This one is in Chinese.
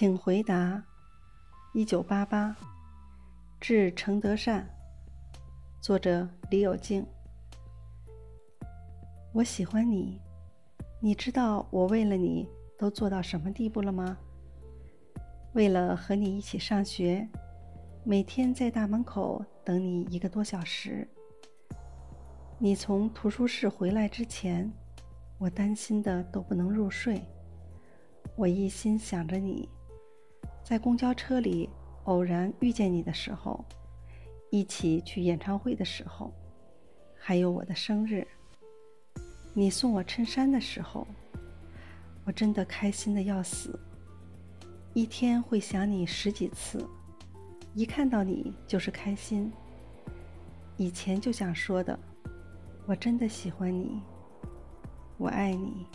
请回答。一九八八，致程德善。作者：李有静。我喜欢你，你知道我为了你都做到什么地步了吗？为了和你一起上学，每天在大门口等你一个多小时。你从图书室回来之前，我担心的都不能入睡。我一心想着你，在公交车里偶然遇见你的时候，一起去演唱会的时候，还有我的生日，你送我衬衫的时候，我真的开心的要死。一天会想你十几次，一看到你就是开心。以前就想说的。我真的喜欢你，我爱你。